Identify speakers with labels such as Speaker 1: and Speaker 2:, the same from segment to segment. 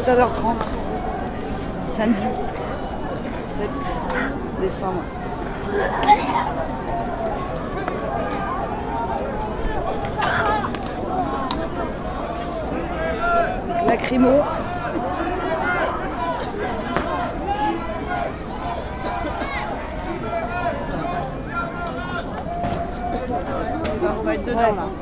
Speaker 1: d'arrivée, 14h30, samedi 7 décembre. Lacrymo. On va être dedans là.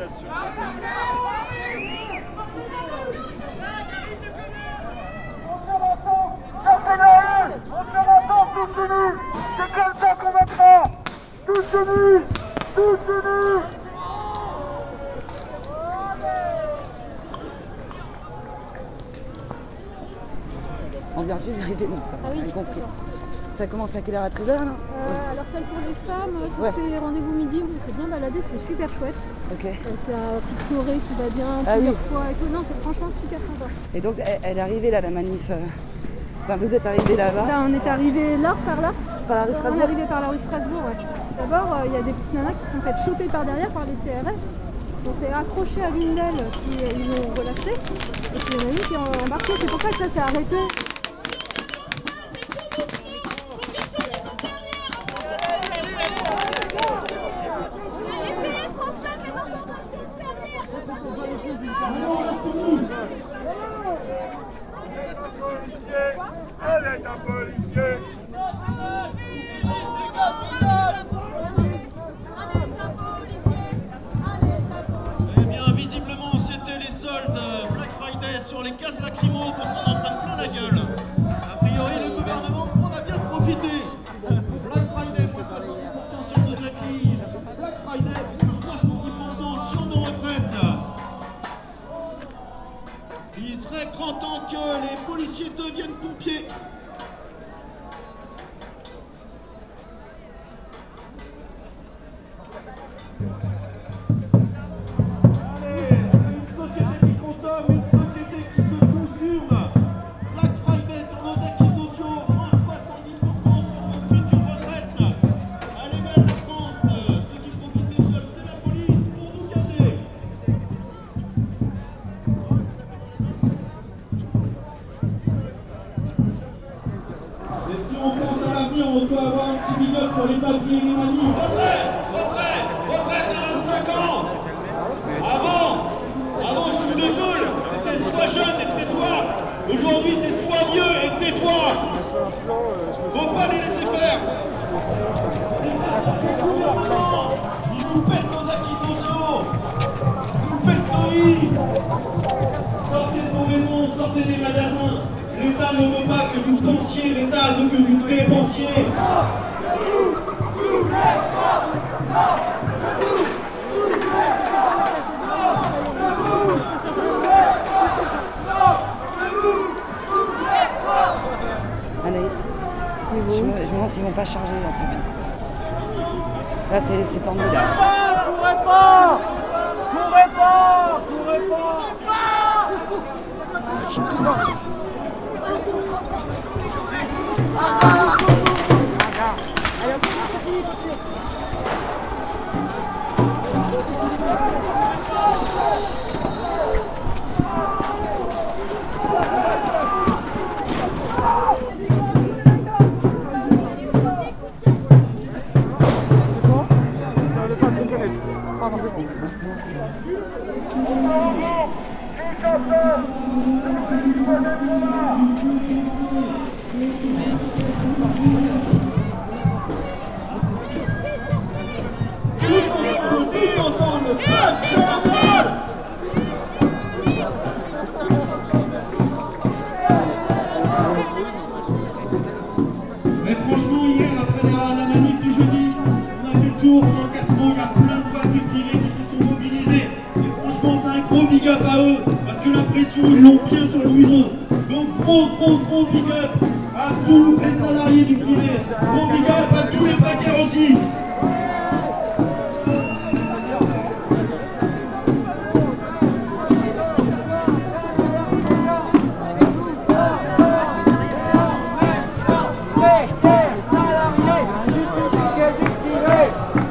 Speaker 2: Sortez la rue On tous unis C'est comme ça qu'on Tous unis Tous unis
Speaker 1: On vient juste d'arriver, donc
Speaker 3: Ah oui,
Speaker 1: compris. Ça commence à quelle heure À 13h, non
Speaker 3: Euh, alors celle pour les femmes, euh,
Speaker 1: Ouais.
Speaker 3: c'était rendez-vous midi, on s'est bien baladé, c'était super chouette.
Speaker 1: Ok.
Speaker 3: Avec la petite choré qui va bien
Speaker 1: Ah
Speaker 3: plusieurs
Speaker 1: oui.
Speaker 3: fois et tout. Non, c'est franchement super sympa.
Speaker 1: Et donc, elle, elle est arrivée là, la manif. euh, Enfin, vous êtes arrivé là-bas,
Speaker 3: Là, on est arrivé là, par là.
Speaker 1: par la rue
Speaker 3: On est
Speaker 1: Strasbourg
Speaker 3: arrivé par la rue de Strasbourg, ouais. D'abord, euh, il y a des petites nanas qui se sont faites choper par derrière par les CRS. On s'est accroché à l'une d'elles qui ils l'ont relâché. Et puis il y en a une qui est embarquée. C'est pour ça que ça s'est arrêté.
Speaker 4: Il serait grand temps que les policiers deviennent pompiers. On peut avoir un petit big up pour les papiers et les. Retrait Retrait Retraite à 25 ans. Avant Avant, sous De Gaulle, c'était soit jeune et tais-toi. Aujourd'hui, c'est soit vieux et tais-toi. Faut pas les laisser faire. Gouvernement Ils nous pètent nos acquis sociaux. Ils nous pètent nos lits Sortez de vos maisons, sortez des magasins. L'État ne veut pas que vous pensiez, l'État veut que vous dépensiez.
Speaker 1: Anaïs je me, je me demande s'ils vont pas charger là quand même. Là, c'est c'est tendu là.
Speaker 2: Courez pas Courez pas Courez pas
Speaker 4: Tous gros, big up à tous les salariés du privé. Gros big up à tous les paquets aussi.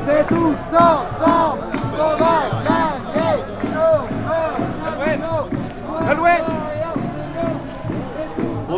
Speaker 2: C'est tous ensemble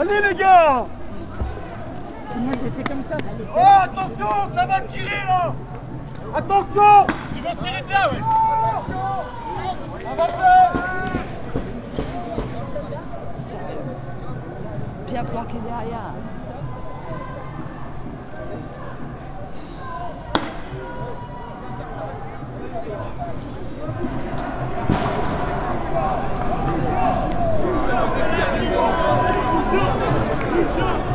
Speaker 2: les gars
Speaker 4: Oh attention, ça va tirer là
Speaker 2: Attention Ils vont tirer de là, ouais.
Speaker 1: Bien planqué derrière.
Speaker 5: Ça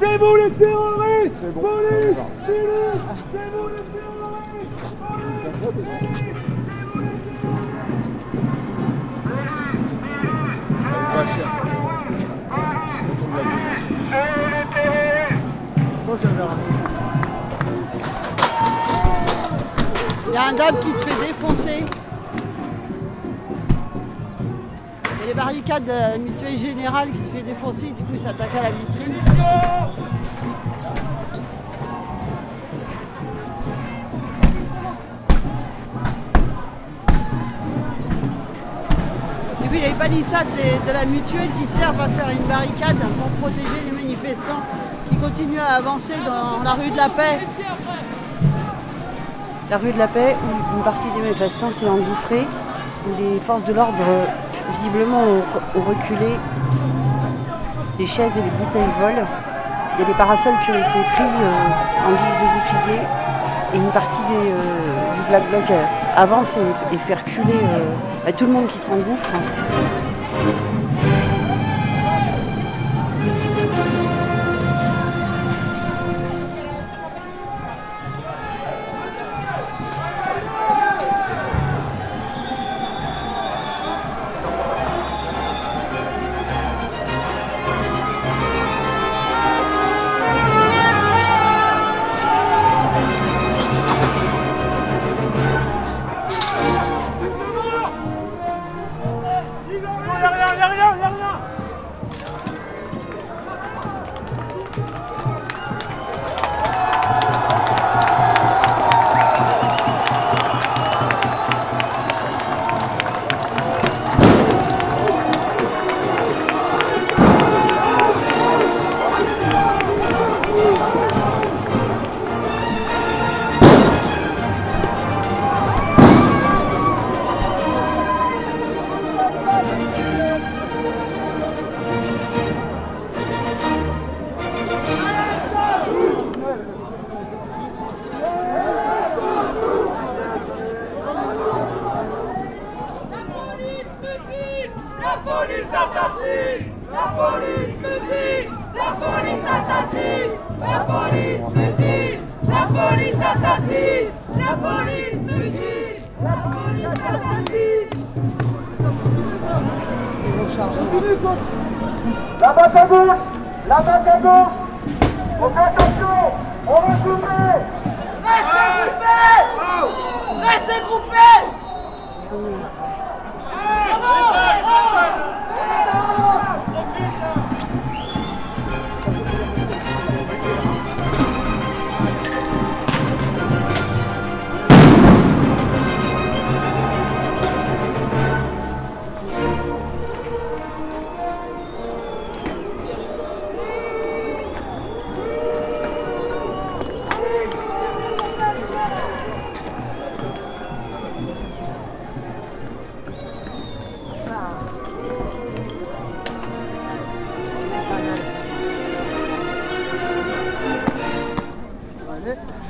Speaker 2: C'est vous les terroristes Police Milice C'est vous les terroristes.
Speaker 1: Il y a un dame qui se fait défoncer. Les barricades de la mutuelle générale qui se fait défoncer, du coup il s'attaque à la vitrine. Et puis il y a les palissades de, de la mutuelle qui servent à faire une barricade pour protéger les manifestants qui continuent à avancer dans la rue de la Paix. La rue de la Paix, où une partie des manifestants s'est engouffrée, où les forces de l'ordre, euh, visiblement, ont, reculé. Les chaises et les bouteilles volent. Il y a des parasols qui ont été pris euh, en guise de bouclier. Et une partie euh, du Black Bloc euh, avance et, et fait reculer euh, bah, tout le monde qui s'engouffre.
Speaker 6: La police assassine La police mutine La police assassine La police mutine La police assassine La police mutine La police assassine.
Speaker 7: La batte à gauche La batte à gauche. On fait attention On va souffler
Speaker 8: Allez.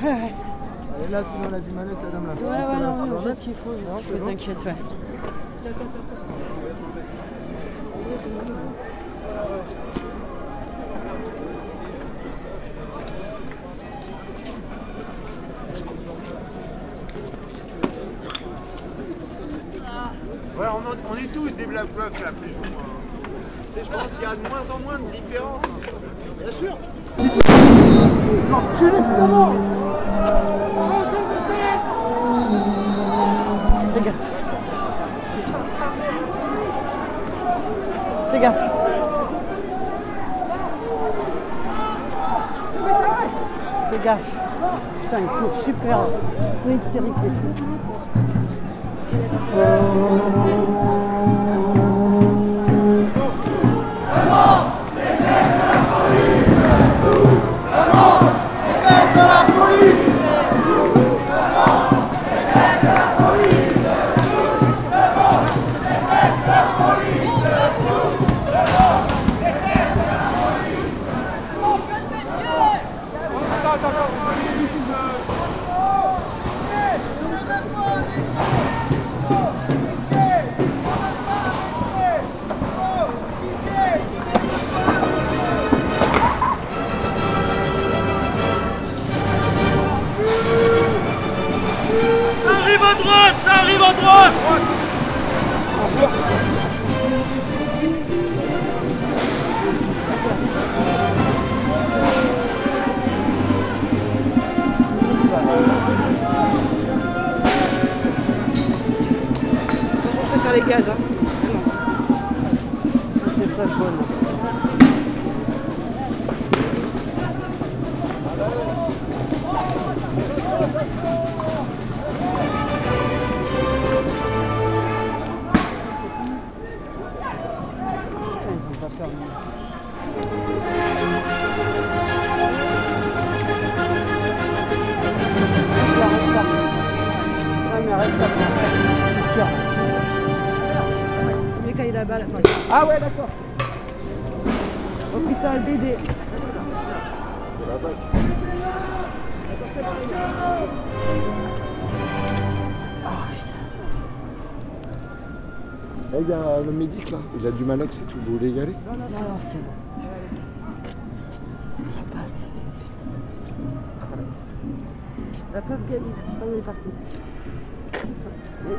Speaker 8: Allez, là, sinon, on a du mal avec la dame là.
Speaker 2: Ouais, ouais, non, non, ce qu'il faut, je
Speaker 8: bon
Speaker 2: t'inquiète, ouais.
Speaker 4: Ouais, on, est tous des black blocs là, plus ou Je pense qu'il y a de moins en moins de différence. Bien sûr.
Speaker 2: Fais gaffe. Fais gaffe. Fais gaffe. Putain, ils sont super. Ils sont hystériques, les fous.
Speaker 1: Oh.
Speaker 2: Ah ouais, d'accord. Hôpital BD. Ah putain.
Speaker 8: Eh, Il y a le médic là, il a du malex et tout, vous voulez y aller?
Speaker 2: Non, non, c'est bon. Ça passe. La pauvre gamine, on est parti.
Speaker 1: Je vois